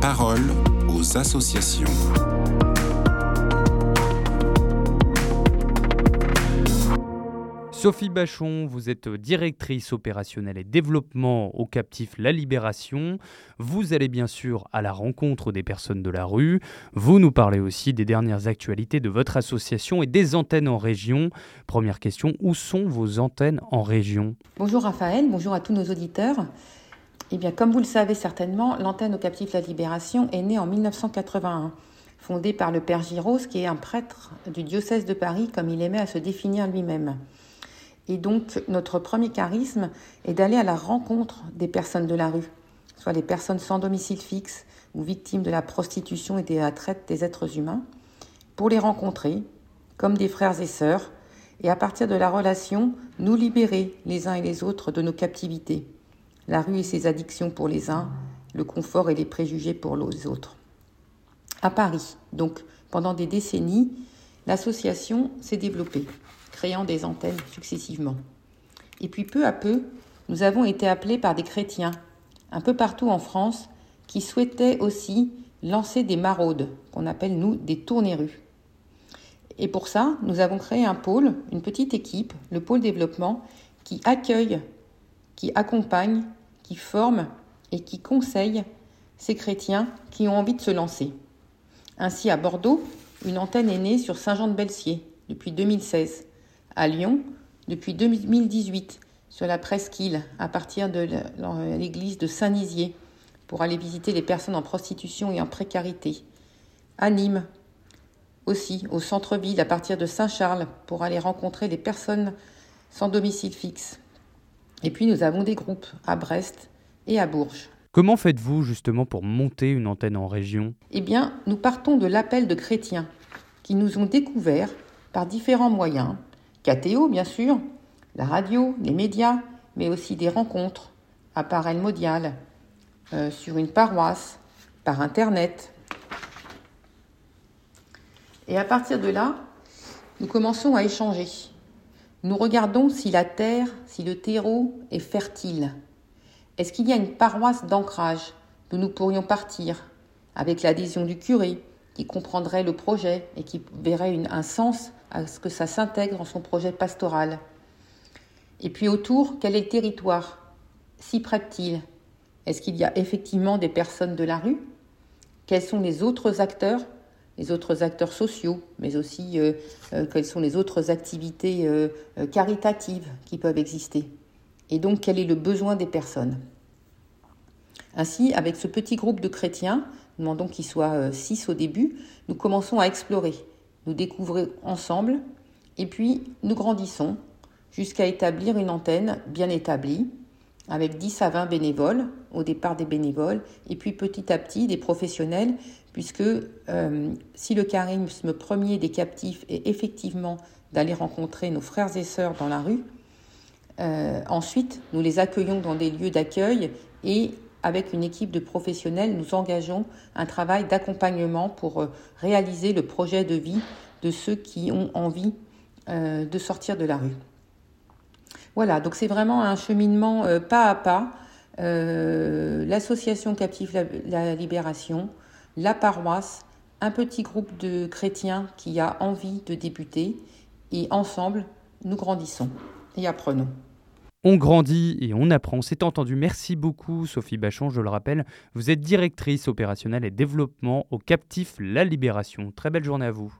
Parole aux associations. Sophie Bachon, vous êtes directrice opérationnelle et développement au captif La Libération. Vous allez bien sûr à la rencontre des personnes de la rue. Vous nous parlez aussi des dernières actualités de votre association et des antennes en région. Première question, où sont vos antennes en région? Bonjour Raphaël, bonjour à tous nos auditeurs. Eh bien, comme vous le savez certainement, l'antenne au captif La Libération est née en 1981 fondée par le Père Giros, qui est un prêtre du diocèse de Paris, comme il aimait à se définir lui-même. Et donc, notre premier charisme est d'aller à la rencontre des personnes de la rue, soit les personnes sans domicile fixe ou victimes de la prostitution et de la traite des êtres humains, pour les rencontrer comme des frères et sœurs, et à partir de la relation, nous libérer les uns et les autres de nos captivités, la rue et ses addictions pour les uns, le confort et les préjugés pour les autres. À Paris, donc, pendant des décennies, l'association s'est développée créant des antennes successivement. Et puis peu à peu, nous avons été appelés par des chrétiens, un peu partout en France, qui souhaitaient aussi lancer des maraudes, qu'on appelle nous des tournées-rues. Et pour ça, nous avons créé un pôle, une petite équipe, le pôle développement, qui accueille, qui accompagne, qui forme et qui conseille ces chrétiens qui ont envie de se lancer. Ainsi, à Bordeaux, une antenne est née sur Saint-Jean-de-Belsier depuis 2016 à Lyon depuis 2018 sur la presqu'île à partir de l'église de Saint-Nizier pour aller visiter les personnes en prostitution et en précarité. À Nîmes aussi, au centre-ville à partir de Saint-Charles pour aller rencontrer les personnes sans domicile fixe. Et puis nous avons des groupes à Brest et à Bourges. Comment faites-vous justement pour monter une antenne en région? Eh bien, nous partons de l'appel de chrétiens qui nous ont découverts par différents moyens, KTO, bien sûr, la radio, les médias, mais aussi des rencontres, appareils modiales, euh, sur une paroisse, par Internet. Et à partir de là, nous commençons à échanger. Nous regardons si la terre, si le terreau est fertile. Est-ce qu'il y a une paroisse d'ancrage d'où nous pourrions partir, avec l'adhésion du curé, qui comprendrait le projet et qui verrait un sens à ce que ça s'intègre dans son projet pastoral? Et puis autour, quel est le territoire S'y prête-t-il? Est-ce qu'il y a effectivement des personnes de la rue? Quels sont les autres acteurs Les autres acteurs sociaux, mais aussi euh, euh, quelles sont les autres activités euh, caritatives qui peuvent exister. Et donc, quel est le besoin des personnes? Ainsi, avec ce petit groupe de chrétiens, nous demandons qu'ils soient six au début, nous commençons à explorer. Nous découvrons ensemble et puis nous grandissons jusqu'à établir une antenne bien établie avec 10 à 20 bénévoles, au départ des bénévoles, et puis petit à petit des professionnels, puisque euh, si le charisme premier des captifs est effectivement d'aller rencontrer nos frères et sœurs dans la rue, euh, ensuite nous les accueillons dans des lieux d'accueil et avec une équipe de professionnels, nous engageons un travail d'accompagnement pour euh, réaliser le projet de vie de ceux qui ont envie de sortir de la rue. Voilà, donc c'est vraiment un cheminement pas à pas. L'association Captive la, la, Libération, la paroisse, un petit groupe de chrétiens qui a envie de débuter et ensemble, nous grandissons et apprenons. On grandit et on apprend. C'est entendu. Merci beaucoup, Sophie Bachon. Je le rappelle, vous êtes directrice opérationnelle et développement au Captif La Libération. Très belle journée à vous.